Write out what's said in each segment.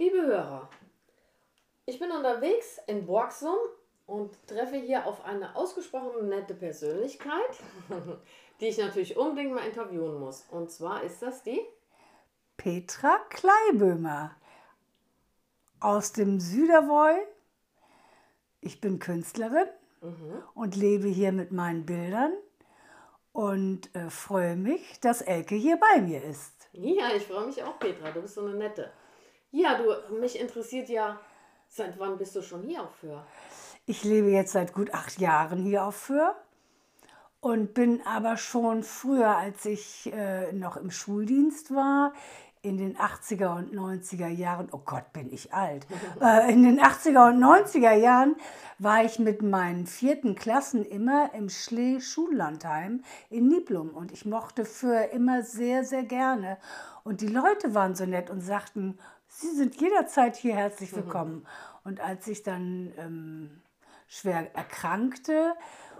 Liebe Hörer, ich bin unterwegs in Borgsum und treffe hier auf eine ausgesprochen nette Persönlichkeit, die ich natürlich unbedingt mal interviewen muss. Und zwar ist das die Petra Kleibömer aus dem Süderwoi. Ich bin Künstlerin Mhm. und lebe hier mit meinen Bildern und äh, freue mich, dass Elke hier bei mir ist. Ja, ich freue mich auch, Petra. Du bist so eine nette. Ja, du, mich interessiert ja, seit wann bist du schon hier auf Föhr? Ich lebe jetzt seit gut acht Jahren hier auf Föhr und bin aber schon früher, als ich äh, noch im Schuldienst war, in den 80er und 90er Jahren, oh Gott, bin ich alt, äh, in den 80er und 90er Jahren war ich mit meinen vierten Klassen immer im Schlee Schullandheim in Niblum und ich mochte Föhr immer sehr, sehr gerne. Und die Leute waren so nett und sagten, Sie sind jederzeit hier herzlich willkommen. Und als ich dann ähm, schwer erkrankte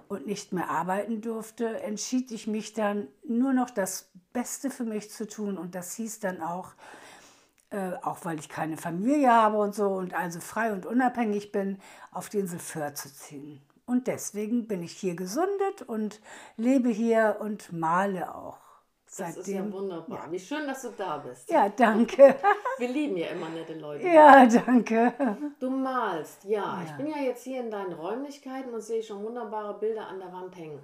und nicht mehr arbeiten durfte, entschied ich mich dann nur noch das Beste für mich zu tun. Und das hieß dann auch, äh, auch weil ich keine Familie habe und so und also frei und unabhängig bin, auf die Insel Föhr zu ziehen. Und deswegen bin ich hier gesundet und lebe hier und male auch. Das ist ja wunderbar. Wie schön, dass du da bist. Ja, danke. Wir lieben ja immer nette Leute. Ja, danke. Du malst, ja. Ja. Ich bin ja jetzt hier in deinen Räumlichkeiten und sehe schon wunderbare Bilder an der Wand hängen.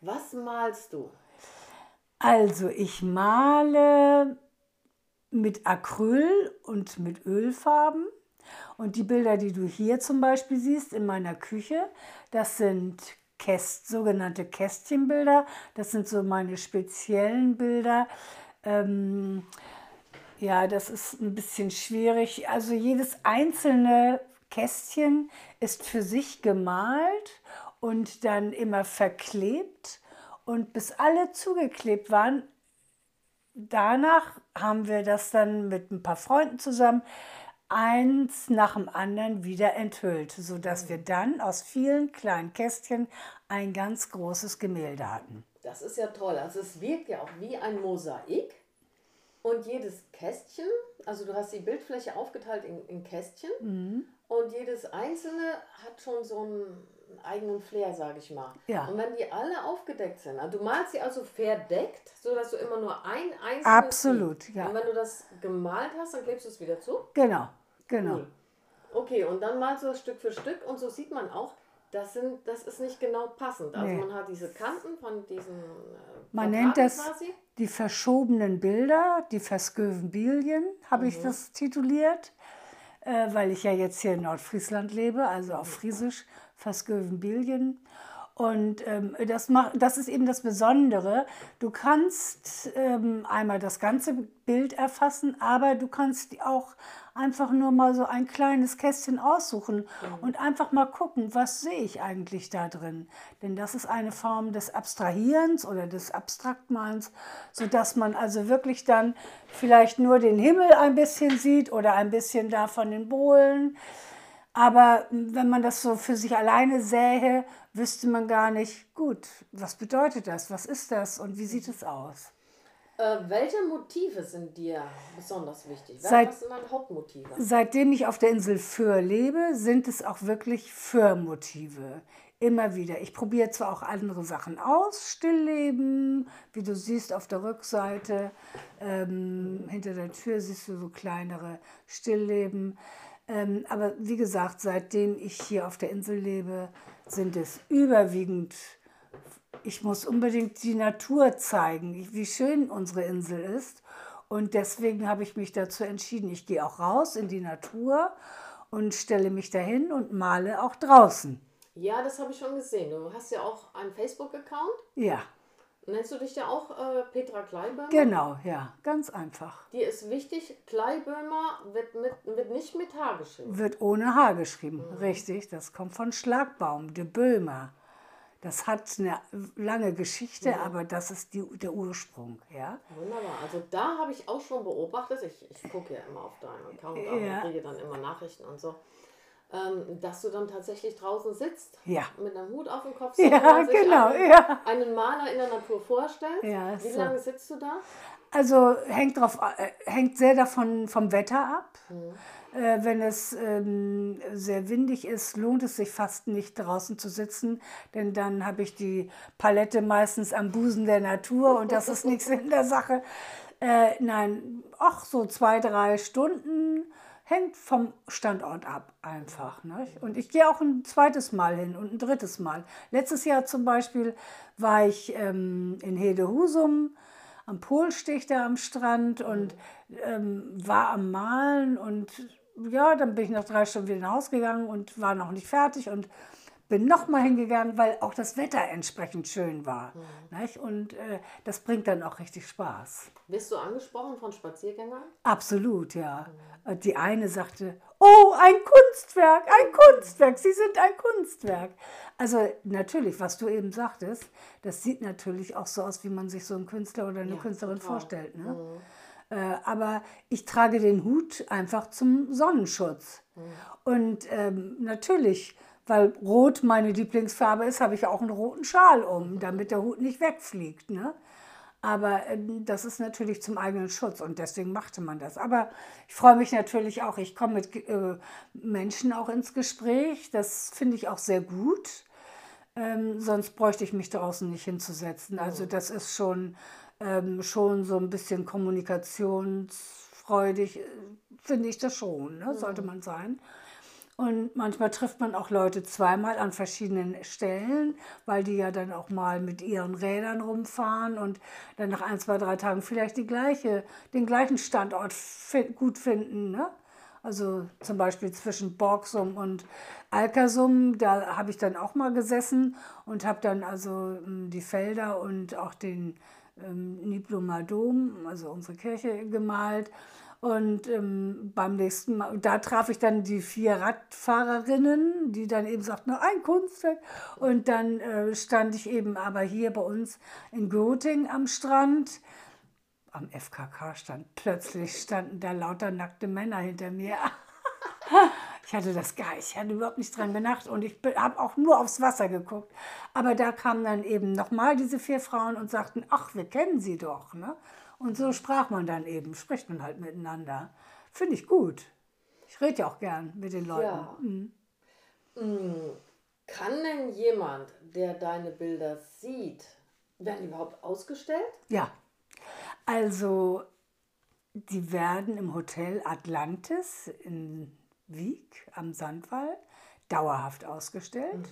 Was malst du? Also ich male mit Acryl und mit Ölfarben. Und die Bilder, die du hier zum Beispiel siehst in meiner Küche, das sind Käst, sogenannte Kästchenbilder. Das sind so meine speziellen Bilder. Ähm, ja, das ist ein bisschen schwierig. Also jedes einzelne Kästchen ist für sich gemalt und dann immer verklebt. Und bis alle zugeklebt waren, danach haben wir das dann mit ein paar Freunden zusammen eins nach dem anderen wieder enthüllt, sodass wir dann aus vielen kleinen Kästchen ein ganz großes Gemälde hatten. Das ist ja toll. Also es wirkt ja auch wie ein Mosaik. Und jedes Kästchen, also du hast die Bildfläche aufgeteilt in, in Kästchen. Mhm. Und jedes einzelne hat schon so einen eigenen Flair, sage ich mal. Ja. Und wenn die alle aufgedeckt sind, also du malst sie also verdeckt, sodass du immer nur ein einzelnes Absolut, siehst. ja. Und wenn du das gemalt hast, dann klebst du es wieder zu. Genau, genau. Cool. Okay, und dann malst du das Stück für Stück und so sieht man auch, das, sind, das ist nicht genau passend. Also Nee. man hat diese Kanten von diesen äh, Man nennt das quasi. die verschobenen Bilder, die Verskövenbilien, habe ich das tituliert, äh, weil ich ja jetzt hier in Nordfriesland lebe, also auf Friesisch Verskövenbilien. Und ähm, das, macht, das ist eben das Besondere. Du kannst ähm, einmal das ganze Bild erfassen, aber du kannst auch einfach nur mal so ein kleines Kästchen aussuchen und einfach mal gucken, was sehe ich eigentlich da drin. Denn das ist eine Form des Abstrahierens oder des Abstraktmalens, sodass man also wirklich dann vielleicht nur den Himmel ein bisschen sieht oder ein bisschen da von den Bohlen. Aber wenn man das so für sich alleine sähe, wüsste man gar nicht, gut, was bedeutet das, was ist das und wie sieht es aus? Äh, welche Motive sind dir besonders wichtig? Was Seit- sind deine Hauptmotive? Seitdem ich auf der Insel Föhr lebe, sind es auch wirklich Föhr-Motive. Immer wieder. Ich probiere zwar auch andere Sachen aus, Stillleben, wie du siehst auf der Rückseite, ähm, hinter der Tür siehst du so kleinere Stillleben. Ähm, aber wie gesagt, seitdem ich hier auf der Insel lebe, sind es überwiegend ich muss unbedingt die Natur zeigen, wie schön unsere Insel ist. Und deswegen habe ich mich dazu entschieden, ich gehe auch raus in die Natur und stelle mich dahin und male auch draußen. Ja, das habe ich schon gesehen. Du hast ja auch einen Facebook-Account. Ja, Nennst du dich ja auch äh, Petra Kleibömer? genau, ja, ganz einfach. Dir ist wichtig, Kleibömer wird, mit, wird nicht mit H geschrieben. Wird ohne H geschrieben, richtig. Das kommt von Schlagbaum, de Böhmer. Das hat eine lange Geschichte, aber das ist die, der Ursprung, ja. Wunderbar. Also da habe ich auch schon beobachtet, ich, ich gucke ja immer auf deinen Account Ja. und kriege dann immer Nachrichten und so, ähm, dass du dann tatsächlich draußen sitzt, Ja. mit einem Hut auf dem Kopf, Ja, wie man sich genau, einen, ja. einen Maler in der Natur vorstellt. Ja, Wie so. lange sitzt du da? Also hängt, drauf, äh, hängt sehr davon vom Wetter ab. Äh, wenn es ähm, sehr windig ist, lohnt es sich fast nicht draußen zu sitzen, denn dann habe ich die Palette meistens am Busen der Natur und das ist nichts in der Sache. Äh, nein, ach, so zwei, drei Stunden hängt vom Standort ab einfach. Nicht? Und ich gehe auch ein zweites Mal hin und ein drittes Mal. Letztes Jahr zum Beispiel war ich ähm, in Hedehusum am Polstich da am Strand und ähm, war am Malen und ja, dann bin ich nach drei Stunden wieder nach Hause gegangen und war noch nicht fertig und bin nochmal hingegangen, weil auch das Wetter entsprechend schön war. Nicht? Und äh, das bringt dann auch richtig Spaß. Wirst du angesprochen von Spaziergängern? Absolut, ja. Und Die eine sagte, oh, ein Kunstwerk, ein Kunstwerk, Sie sind ein Kunstwerk. Also natürlich, was du eben sagtest, das sieht natürlich auch so aus, wie man sich so einen Künstler oder eine Ja, Künstlerin total. vorstellt. Ne? Äh, aber ich trage den Hut einfach zum Sonnenschutz. Und ähm, natürlich, weil Rot meine Lieblingsfarbe ist, habe ich auch einen roten Schal um, damit der Hut nicht wegfliegt. Ne? Aber ähm, das ist natürlich zum eigenen Schutz und deswegen machte man das. Aber ich freue mich natürlich auch, ich komme mit äh, Menschen auch ins Gespräch. Das finde ich auch sehr gut. Ähm, sonst bräuchte ich mich draußen nicht hinzusetzen. Also das ist schon, ähm, schon so ein bisschen kommunikationsfreudig, äh, finde ich das schon, ne? sollte man sein. Und manchmal trifft man auch Leute zweimal an verschiedenen Stellen, weil die ja dann auch mal mit ihren Rädern rumfahren und dann nach ein, zwei, drei Tagen vielleicht die gleiche, den gleichen Standort gut finden. Ne? Also zum Beispiel zwischen Borgsum und Alkersum, da habe ich dann auch mal gesessen und habe dann also ähm, die Felder und auch den ähm, Niblumer Dom, also unsere Kirche, gemalt. Und ähm, beim nächsten Mal, da traf ich dann die vier Radfahrerinnen, die dann eben sagten, "Na, ein Kunstwerk. Und dann äh, stand ich eben aber hier bei uns in Göttingen am Strand. Am FKK stand plötzlich standen da lauter nackte Männer hinter mir. Ich hatte das gar nicht, ich hatte überhaupt nicht dran gedacht und ich habe auch nur aufs Wasser geguckt. Aber da kamen dann eben nochmal diese vier Frauen und sagten, ach, wir kennen sie doch. Ne? Und so sprach man dann eben, spricht man halt miteinander. Finde ich gut. Ich rede ja auch gern mit den Leuten. Ja. Mhm. Mm, Kann denn jemand, der deine Bilder sieht, werden die überhaupt ausgestellt? Ja, also die werden im Hotel Atlantis in Wieg am Sandwall dauerhaft ausgestellt.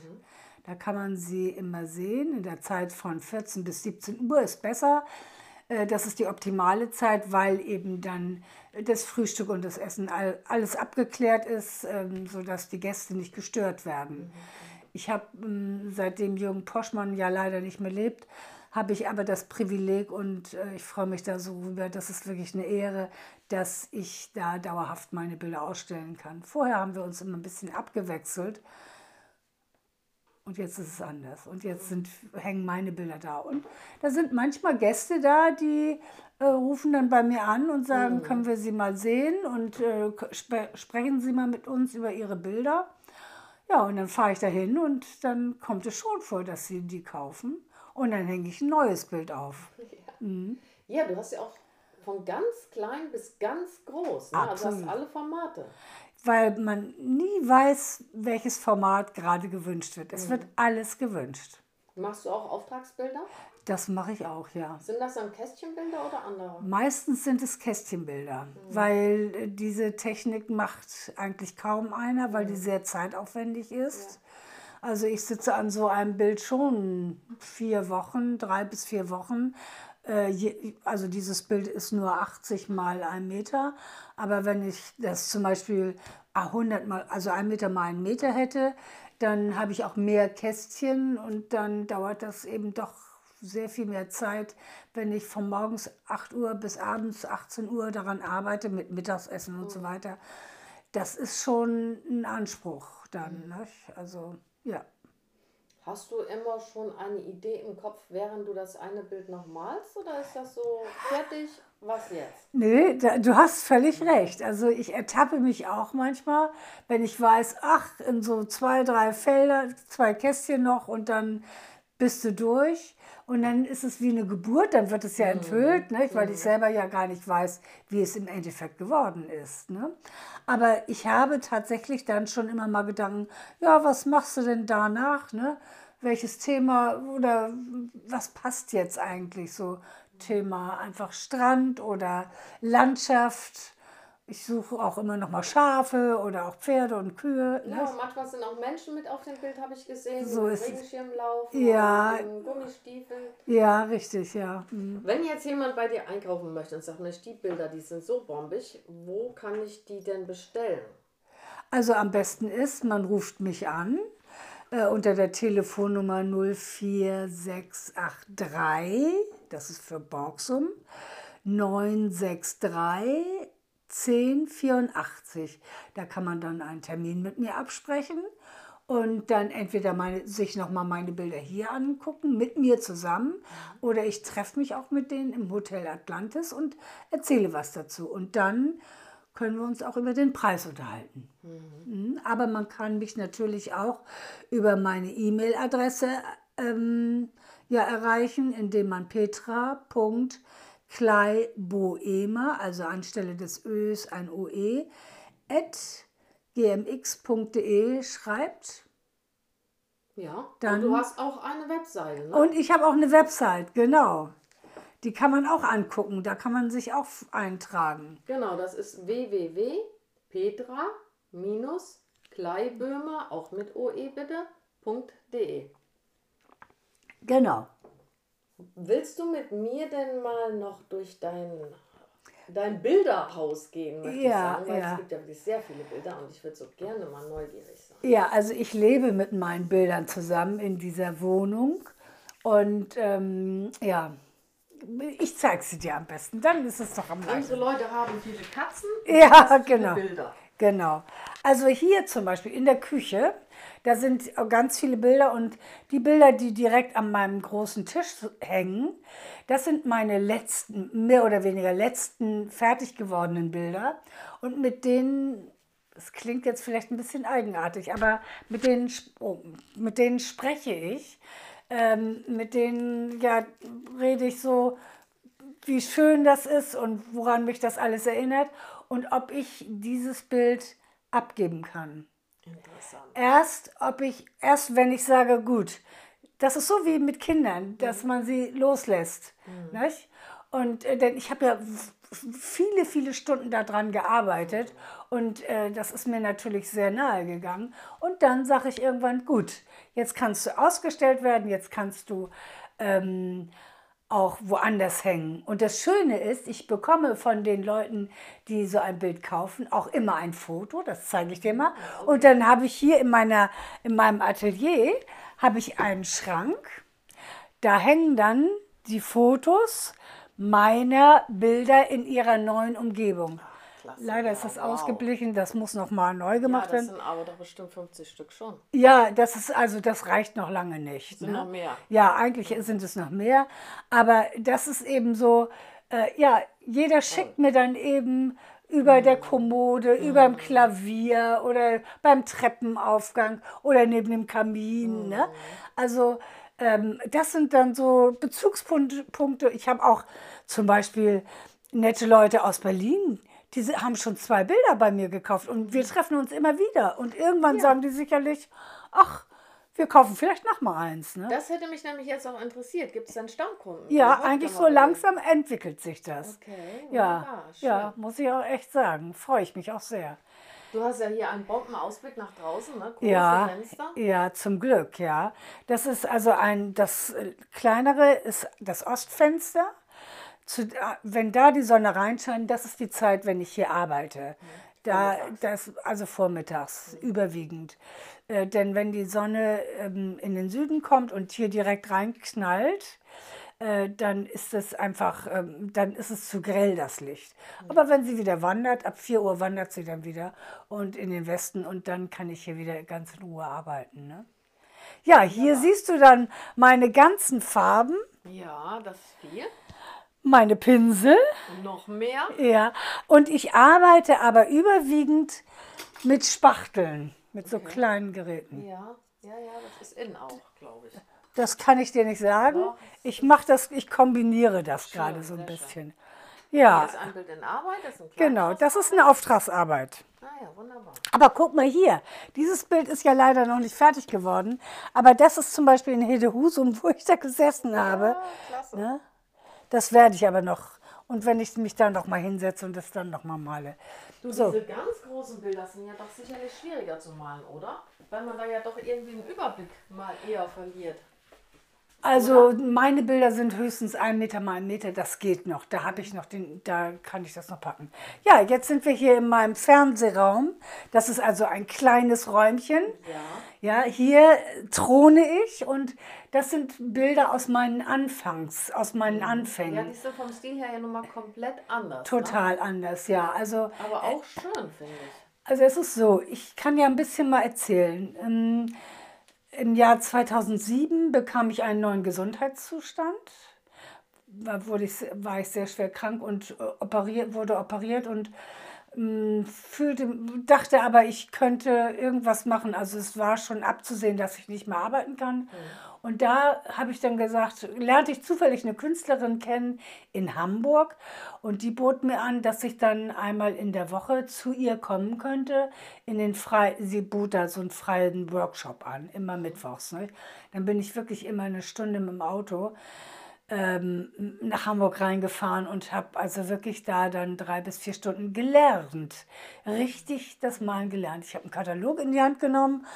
Da kann man sie immer sehen. In der Zeit von 14 bis 17 Uhr ist besser. Äh, Das ist die optimale Zeit, weil eben dann das Frühstück und das Essen all- alles abgeklärt ist, ähm, sodass die Gäste nicht gestört werden. Ich habe, ähm, seitdem Jürgen Poschmann ja leider nicht mehr lebt, habe ich aber das Privileg und äh, ich freue mich da so rüber. Das ist wirklich eine Ehre, dass ich da dauerhaft meine Bilder ausstellen kann. Vorher haben wir uns immer ein bisschen abgewechselt und jetzt ist es anders. Und jetzt sind, hängen meine Bilder da. Und da sind manchmal Gäste da, die äh, rufen dann bei mir an und sagen, können wir sie mal sehen und äh, sp sprechen Sie mal mit uns über Ihre Bilder. Ja, und dann fahre ich dahin und dann kommt es schon vor, dass sie die kaufen. Und dann hänge ich ein neues Bild auf. Ja, du hast ja auch von ganz klein bis ganz groß. Ne? Also hast alle Formate. Weil man nie weiß, welches Format gerade gewünscht wird. Es wird alles gewünscht. Machst du auch Auftragsbilder? Das mache ich auch, ja. Sind das dann Kästchenbilder oder andere? Meistens sind es Kästchenbilder, weil äh, diese Technik macht eigentlich kaum einer, weil die sehr zeitaufwendig ist. Also ich sitze an so einem Bild schon vier Wochen, drei bis vier Wochen. Äh, also dieses Bild ist nur 80 mal ein Meter, aber wenn ich das zum Beispiel 100 mal, also ein Meter mal einen Meter hätte, dann habe ich auch mehr Kästchen und dann dauert das eben doch sehr viel mehr Zeit, wenn ich von morgens 8 Uhr bis abends 18 Uhr daran arbeite mit Mittagessen und so weiter. Das ist schon ein Anspruch dann. Nicht? Also ja. Hast du immer schon eine Idee im Kopf, während du das eine Bild noch malst? Oder ist das so fertig, was jetzt? Nee, da, du hast völlig recht. Also ich ertappe mich auch manchmal, wenn ich weiß, ach, in so zwei, drei Felder, zwei Kästchen noch und dann bist du durch. Und dann ist es wie eine Geburt, dann wird es ja enthüllt, nicht? weil ich selber ja gar nicht weiß, wie es im Endeffekt geworden ist. Ne? Aber ich habe tatsächlich dann schon immer mal Gedanken, ja, was machst du denn danach? Ne? Welches Thema oder was passt jetzt eigentlich so? Thema einfach Strand oder Landschaft ich suche auch immer noch mal Schafe oder auch Pferde und Kühe. Ja, ne? und manchmal sind auch Menschen mit auf dem Bild, habe ich gesehen. So mit ist es. Regenschirmlauf, Ja. Gummistiefeln. Ja, richtig, ja. Mhm. Wenn jetzt jemand bei dir einkaufen möchte und sagt, Mensch, die Bilder, die sind so bombig, wo kann ich die denn bestellen? Also am besten ist, man ruft mich an äh, unter der Telefonnummer 04683, das ist für Borgsum, 963 1084. Da kann man dann einen Termin mit mir absprechen und dann entweder meine, sich nochmal meine Bilder hier angucken, mit mir zusammen, oder ich treffe mich auch mit denen im Hotel Atlantis und erzähle was dazu. Und dann können wir uns auch über den Preis unterhalten. Mhm. Aber man kann mich natürlich auch über meine E-Mail-Adresse ähm, ja, erreichen, indem man petra.kleiboemer, also anstelle des Ös ein OE, at gmx.de schreibt. Ja. Dann- und du hast auch eine Webseite, ne? Und ich habe auch eine Website, genau. Die kann man auch angucken, da kann man sich auch eintragen. Genau, das ist www.petra-kleiböhmer, auch mit OE bitte, .de. Genau. Willst du mit mir denn mal noch durch dein, dein Bilderhaus gehen, möchte ich Ja, sagen? Weil ja. es gibt ja wirklich sehr viele Bilder und ich würde so gerne mal neugierig sein. Ja, also ich lebe mit meinen Bildern zusammen in dieser Wohnung. Und ähm, ja, ich zeige sie dir am besten. Dann ist es doch am leichtesten. Unsere Leute haben viele Katzen Ja, viele genau. Bilder. Genau. Also hier zum Beispiel in der Küche, da sind ganz viele Bilder und die Bilder, die direkt an meinem großen Tisch hängen, das sind meine letzten, mehr oder weniger letzten fertig gewordenen Bilder. Und mit denen, das klingt jetzt vielleicht ein bisschen eigenartig, aber mit denen, mit denen spreche ich. Ähm, mit denen ja, rede ich so wie schön das ist und woran mich das alles erinnert und ob ich dieses Bild abgeben kann. Interessant. Erst, ob ich, erst wenn ich sage, gut, das ist so wie mit Kindern, dass man sie loslässt. Nicht? Und äh, denn ich habe ja viele, viele Stunden daran gearbeitet und äh, das ist mir natürlich sehr nahe gegangen. Und dann sage ich irgendwann, gut, jetzt kannst du ausgestellt werden, jetzt kannst du ähm, auch woanders hängen. Und das Schöne ist, ich bekomme von den Leuten, die so ein Bild kaufen, auch immer ein Foto, das zeige ich dir mal. Und dann habe ich hier in, meiner, in meinem Atelier habe ich einen Schrank, da hängen dann die Fotos meiner Bilder in ihrer neuen Umgebung. Klasse. Leider ist Ja, das wow. ausgeblichen, das muss noch mal neu Ja, gemacht das werden. sind aber doch bestimmt 50 Stück schon. Ja, das ist also, das reicht noch lange nicht. Sind ne? noch mehr. Ja, eigentlich sind es noch mehr, aber das ist eben so, äh, ja, jeder schickt mir dann eben über der Kommode, über dem Klavier oder beim Treppenaufgang oder neben dem Kamin. Ne? Also ähm, das sind dann so Bezugspunkte. Punkte. Ich habe auch zum Beispiel nette Leute aus Berlin, die haben schon zwei Bilder bei mir gekauft und wir treffen uns immer wieder. Und irgendwann sagen die sicherlich, ach, wir kaufen vielleicht noch mal eins. Ne? Das hätte mich nämlich jetzt auch interessiert. Gibt es denn Stammkunden? Ja, eigentlich so langsam entwickelt sich das. Okay, Ja, ja, muss ich auch echt sagen. Freue ich mich auch sehr. Du hast ja hier einen Bombenausblick nach draußen, ne? Große Ja, Fenster. ja, zum Glück, ja. Das ist also ein, das äh, kleinere ist das Ostfenster. Zu, äh, wenn da die Sonne reinscheint, das ist die Zeit, wenn ich hier arbeite. Da, das, also vormittags überwiegend. Äh, denn wenn die Sonne ähm, in den Süden kommt und hier direkt reinknallt, äh, dann ist es einfach, ähm, dann ist es zu grell, das Licht. Aber wenn sie wieder wandert, ab 4 Uhr wandert sie dann wieder und in den Westen und dann kann ich hier wieder ganz in Ruhe arbeiten. Ne? Ja, hier siehst du dann meine ganzen Farben, Ja, das ist viel. Meine Pinsel. Noch mehr. Ja, und ich arbeite aber überwiegend mit Spachteln, mit so kleinen Geräten. Ja, ja, ja, das ist innen auch, glaube ich. Das kann ich dir nicht sagen. Doch. Ich mache das, ich kombiniere das gerade so ein schön. bisschen. Hier Ja, ist ein Bild in Arbeit, das ist ein genau, das ist eine Auftragsarbeit. Ah ja, wunderbar. Aber guck mal hier, dieses Bild ist ja leider noch nicht fertig geworden. Aber das ist zum Beispiel in Hedehusum, wo ich da gesessen habe. Ah, klasse. Ne? Das werde ich aber noch. Und wenn ich mich da noch mal hinsetze und das dann noch mal male. Du, So. diese ganz großen Bilder sind ja doch sicherlich schwieriger zu malen, oder? Weil man da ja doch irgendwie einen Überblick mal eher verliert. Also meine Bilder sind höchstens ein Meter mal ein Meter, das geht noch. Da habe ich noch den, da kann ich das noch packen. Ja, jetzt sind wir hier in meinem Fernsehraum. Das ist also ein kleines Räumchen. Ja. Ja, hier throne ich und das sind Bilder aus meinen Anfangs, aus meinen Ja, Anfängen. die sind vom Stil her ja nun mal komplett anders. Ne? Total anders, ja. Also Aber auch schön, finde ich. Also es ist so, ich kann ja ein bisschen mal erzählen. Ähm, Im Jahr 2007 bekam ich einen neuen Gesundheitszustand. Da wurde ich, war ich sehr schwer krank und äh, operiert, wurde operiert und fühlte, dachte aber, ich könnte irgendwas machen. Also es war schon abzusehen, dass ich nicht mehr arbeiten kann. Und da habe ich dann gesagt, lernte ich zufällig eine Künstlerin kennen in Hamburg und die bot mir an, dass ich dann einmal in der Woche zu ihr kommen könnte. In den frei, sie bot da so einen freien Workshop an, immer mittwochs. Ne? Dann bin ich wirklich immer eine Stunde mit dem Auto ähm, nach Hamburg reingefahren und habe also wirklich da dann drei bis vier Stunden gelernt. Richtig das Malen gelernt. Ich habe einen Katalog in die Hand genommen,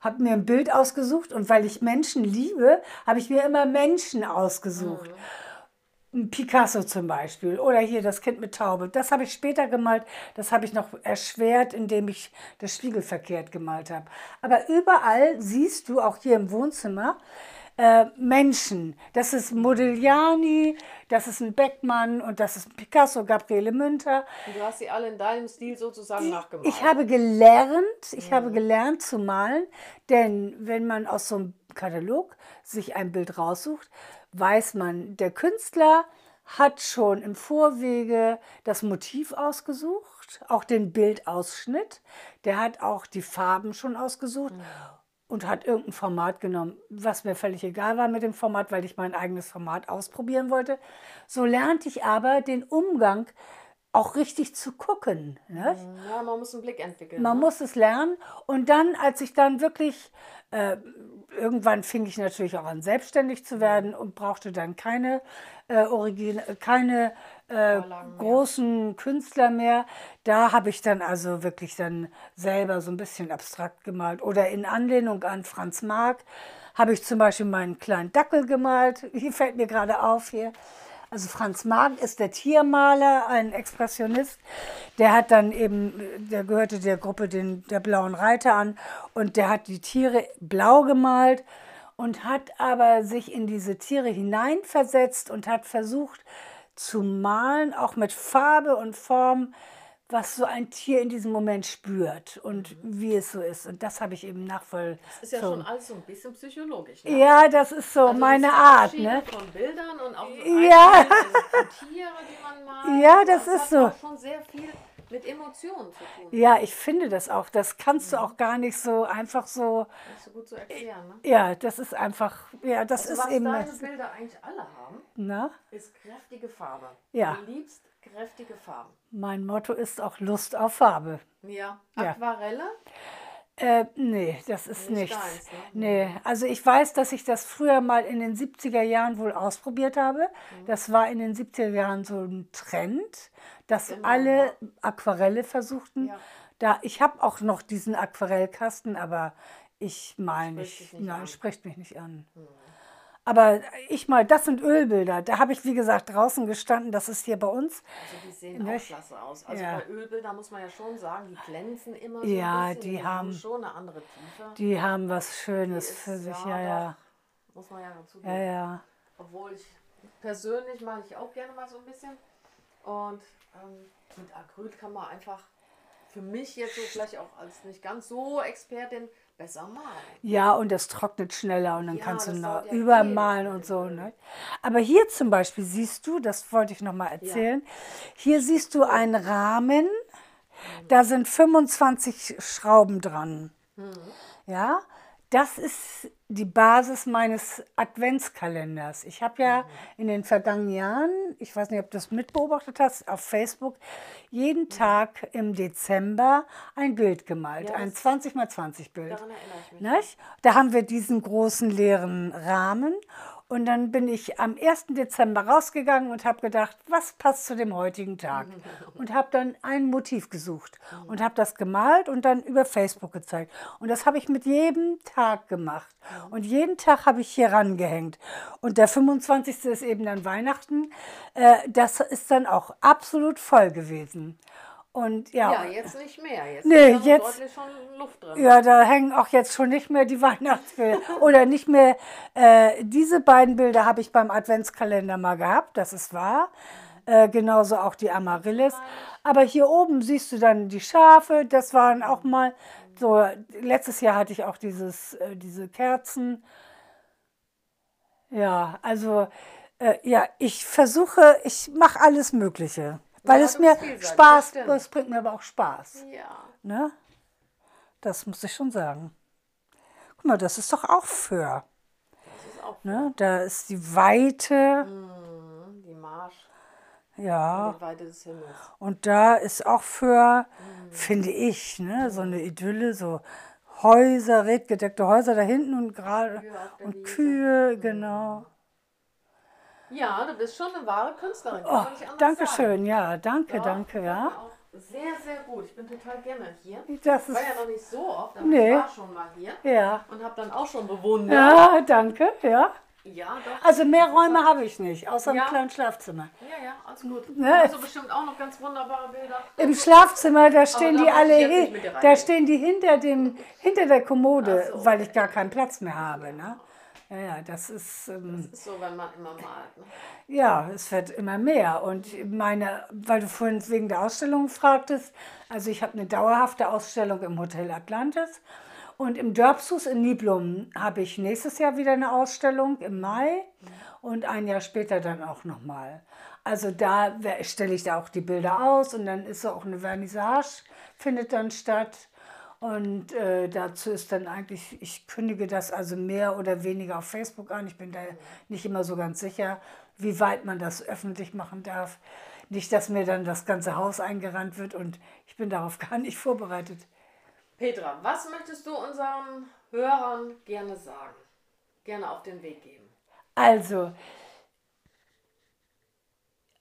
habe mir ein Bild ausgesucht und weil ich Menschen liebe, habe ich mir immer Menschen ausgesucht. Ein Picasso zum Beispiel oder hier das Kind mit Taube. Das habe ich später gemalt. Das habe ich noch erschwert, indem ich das spiegelverkehrt gemalt habe. Aber überall siehst du, auch hier im Wohnzimmer, äh, Menschen. Das ist Modigliani, das ist ein Beckmann und das ist ein Picasso, Gabriele Münter. Und du hast sie alle in deinem Stil sozusagen nachgemalt. Ich habe gelernt, ich habe gelernt zu malen, denn wenn man aus so einem Katalog sich ein Bild raussucht, weiß man, der Künstler hat schon im Vorwege das Motiv ausgesucht, auch den Bildausschnitt, der hat auch die Farben schon ausgesucht und hat irgendein Format genommen, was mir völlig egal war mit dem Format, weil ich mein eigenes Format ausprobieren wollte. So lernte ich aber den Umgang auch richtig zu gucken. Ne? Ja, man muss einen Blick entwickeln. Man ne? muss es lernen. Und dann, als ich dann wirklich, äh, irgendwann fing ich natürlich auch an, selbstständig zu werden und brauchte dann keine, äh, Origin keine äh, Vorlagen mehr. großen Künstler mehr. Da habe ich dann also wirklich dann selber so ein bisschen abstrakt gemalt. Oder in Anlehnung an Franz Marc habe ich zum Beispiel meinen kleinen Dackel gemalt. Hier fällt mir gerade auf hier. Also Franz Marc ist der Tiermaler, ein Expressionist. Der hat dann eben, der gehörte der Gruppe den, der Blauen Reiter an und der hat die Tiere blau gemalt und hat aber sich in diese Tiere hineinversetzt und hat versucht zu malen, auch mit Farbe und Form, was so ein Tier in diesem Moment spürt und wie es so ist. Und das habe ich eben nachvoll. Das ist ja schon alles so ein bisschen psychologisch. Ne? Ja, das ist so Also meine das Art, ne? Von Bildern und auch Ja. einzelne Tiere, die man malt. Ja, das ist hat so. schon sehr viel mit Emotionen zu tun. Ja, ich finde das auch. Das kannst du auch gar nicht so einfach so. Nicht so gut zu erklären. Ne? Ja, das ist einfach. Ja, das Also ist was eben. deine Bilder eigentlich alle haben, Na? ist kräftige Farbe. Ja. Du liebst kräftige Farben. Mein Motto ist auch Lust auf Farbe. Ja. Aquarelle? Äh, nee, das ist Nicht nichts. deins, ne? Nee, also ich weiß, dass ich das früher mal in den 70er Jahren wohl ausprobiert habe. Mhm. Das war in den 70er Jahren so ein Trend, dass Genau, alle Aquarelle versuchten. Ja. Da, ich habe auch noch diesen Aquarellkasten, aber ich mal Spricht nicht. Nein, an. spricht mich nicht an. Aber ich mal, das sind Ölbilder. Da habe ich, wie gesagt, draußen gestanden. Das ist hier bei uns. Also die sehen Nicht? auch klasse aus. Also Ja. bei Ölbildern muss man ja schon sagen, die glänzen immer so Ja, bisschen. die haben- schon eine andere Tiefe. Die haben was Schönes Die ist- für sich. ja, Ja, ja. Muss man ja dazu Ja, ja. Obwohl ich persönlich mache ich auch gerne mal so ein bisschen. Und ähm, mit Acryl kann man einfach für mich jetzt so vielleicht auch als nicht ganz so Expertin besser malen. Ja, und das trocknet schneller und dann Ja, kannst du noch ja übermalen und so. Ne? Aber hier zum Beispiel siehst du, das wollte ich noch mal erzählen, hier siehst du einen Rahmen, da sind 25 Schrauben dran. Mhm. Ja, das ist die Basis meines Adventskalenders. Ich habe ja in den vergangenen Jahren, ich weiß nicht, ob du das mitbeobachtet hast, auf Facebook jeden Tag im Dezember ein Bild gemalt, Ja, ein das- 20 mal 20 Bild. Daran erinnere ich mich. Nicht? Da haben wir diesen großen leeren Rahmen. Und dann bin ich am 1. Dezember rausgegangen und habe gedacht, was passt zu dem heutigen Tag? Und habe dann ein Motiv gesucht und habe das gemalt und dann über Facebook gezeigt. Und das habe ich mit jedem Tag gemacht. Und jeden Tag habe ich hier rangehängt. Und der 25. ist eben dann Weihnachten. Äh, Das ist dann auch absolut voll gewesen. Und ja, Ja, jetzt nicht mehr. Jetzt Nee, ist jetzt- deutlich schon Luft drin. ja, da hängen auch jetzt schon nicht mehr die Weihnachtsbilder. Oder nicht mehr. Äh, diese beiden Bilder habe ich beim Adventskalender mal gehabt, das ist wahr. Äh, genauso auch die Amaryllis. Aber hier oben siehst du dann die Schafe. Das waren auch mal so. Letztes Jahr hatte ich auch dieses, äh, diese Kerzen. Ja, also äh, ja, ich versuche, ich mache alles Mögliche. Weil es mir Spaß, es bringt mir aber auch Spaß. Ja. Ne? Das muss ich schon sagen. Guck mal, das ist doch auch für. Das ist auch Ne? Da ist die Weite, mhm, die Marsch, ja. die Weite des Himmels. Und da ist auch für, finde ich, ne, so eine Idylle, so Häuser, redgedeckte Häuser da hinten und gerade und. Kühe, genau. Ja, du bist schon eine wahre Künstlerin. Oh, danke sagen. schön, ja, danke, Doch, danke, ja. Sehr, sehr gut. Ich bin total gerne hier. Das Ich war ist, ja noch nicht so oft, aber Nee. ich war schon mal hier ja. und habe dann auch schon bewundert. Ja, danke, ja. Ja, doch. Also mehr Räume habe ich nicht, außer im Ja. kleinen Schlafzimmer. Ja, ja, alles gut. Ne? Hast du bestimmt auch noch ganz wunderbare Bilder. Im Schlafzimmer, da stehen da die alle hin, da stehen die hinter dem hinter der Kommode, so. weil ich gar keinen Platz mehr habe, ne? Ja, ja, das ist ähm, Das ist so, wenn man immer malt. Ne? ja, es wird immer mehr und meine, weil du vorhin wegen der Ausstellung fragtest, also ich habe eine dauerhafte Ausstellung im Hotel Atlantis und im Dörpshus in Niblum habe ich nächstes Jahr wieder eine Ausstellung im Mai und ein Jahr später dann auch nochmal. Also da stelle ich da auch die Bilder aus und dann ist auch eine Vernissage, findet dann statt. Und äh, dazu ist dann eigentlich, ich kündige das also mehr oder weniger auf Facebook an. Ich bin da nicht immer so ganz sicher, wie weit man das öffentlich machen darf. Nicht, dass mir dann das ganze Haus eingerannt wird und ich bin darauf gar nicht vorbereitet. Petra, was möchtest du unseren Hörern gerne sagen? Gerne auf den Weg geben. Also,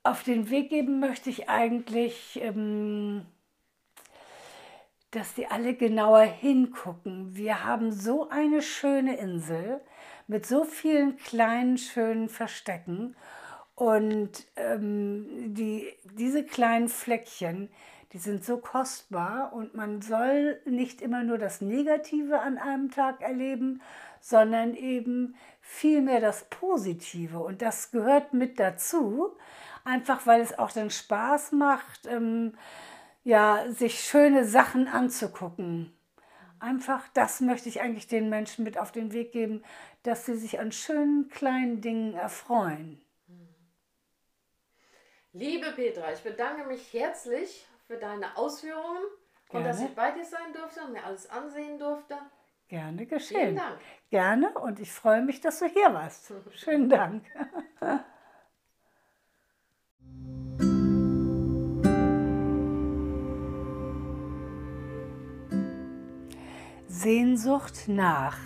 auf den Weg geben möchte ich eigentlich, ähm, dass die alle genauer hingucken. Wir haben so eine schöne Insel mit so vielen kleinen, schönen Verstecken. Und ähm, die, diese kleinen Fleckchen, die sind so kostbar und man soll nicht immer nur das Negative an einem Tag erleben, sondern eben vielmehr das Positive. Und das gehört mit dazu, einfach weil es auch dann Spaß macht, ähm, ja, sich schöne Sachen anzugucken. Einfach, das möchte ich eigentlich den Menschen mit auf den Weg geben, dass sie sich an schönen kleinen Dingen erfreuen. Liebe Petra, ich bedanke mich herzlich für deine Ausführungen und dass ich bei dir sein durfte und mir alles ansehen durfte. Gerne Vielen geschehen. Dank. Gerne und ich freue mich, dass du hier warst. Schönen Dank. Sehnsucht nach.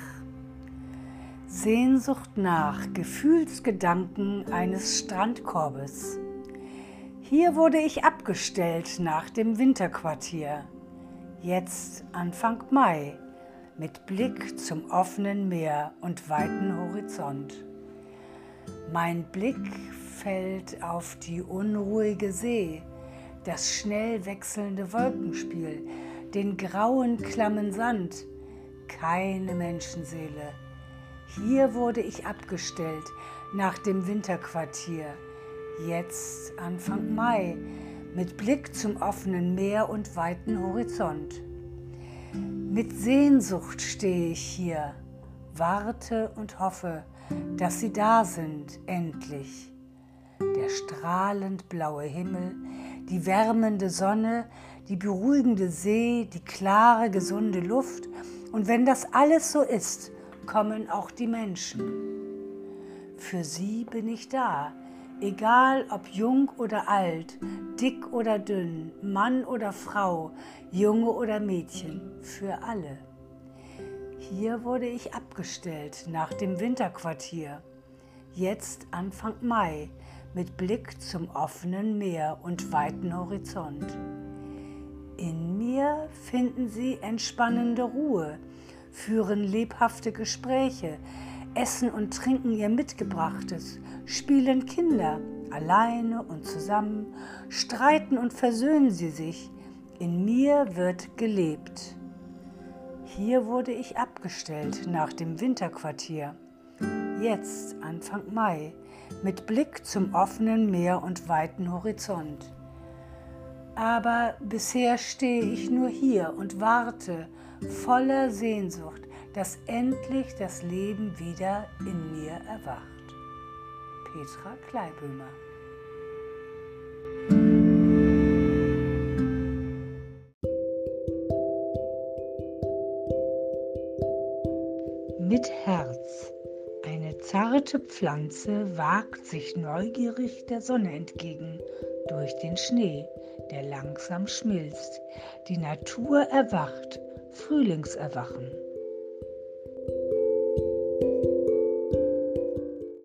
Sehnsucht nach Gefühlsgedanken eines Strandkorbes. Hier wurde ich abgestellt nach dem Winterquartier. Jetzt Anfang Mai mit Blick zum offenen Meer und weiten Horizont. Mein Blick fällt auf die unruhige See, das schnell wechselnde Wolkenspiel, den grauen, klammen Sand. Keine Menschenseele. Hier wurde ich abgestellt nach dem Winterquartier. Jetzt Anfang Mai mit Blick zum offenen Meer und weiten Horizont. Mit Sehnsucht stehe ich hier, warte und hoffe, dass sie da sind, endlich. Der strahlend blaue Himmel, die wärmende Sonne, die beruhigende See, die klare, gesunde Luft. Und wenn das alles so ist, kommen auch die Menschen. Für sie bin ich da, egal ob jung oder alt, dick oder dünn, Mann oder Frau, Junge oder Mädchen, für alle. Hier wurde ich abgestellt nach dem Winterquartier. Jetzt Anfang Mai mit Blick zum offenen Meer und weiten Horizont. In mir finden Sie entspannende Ruhe, führen lebhafte Gespräche, essen und trinken Ihr Mitgebrachtes, spielen Kinder, alleine und zusammen, streiten und versöhnen sie sich. In mir wird gelebt. Hier wurde ich abgestellt nach dem Winterquartier. Jetzt, Anfang Mai, mit Blick zum offenen Meer und weiten Horizont. Aber bisher stehe ich nur hier und warte voller Sehnsucht, dass endlich das Leben wieder in mir erwacht. Petra Kleibömer Mit Herz. Eine zarte Pflanze wagt sich neugierig der Sonne entgegen durch den Schnee, der langsam schmilzt. Die Natur erwacht, Frühlingserwachen.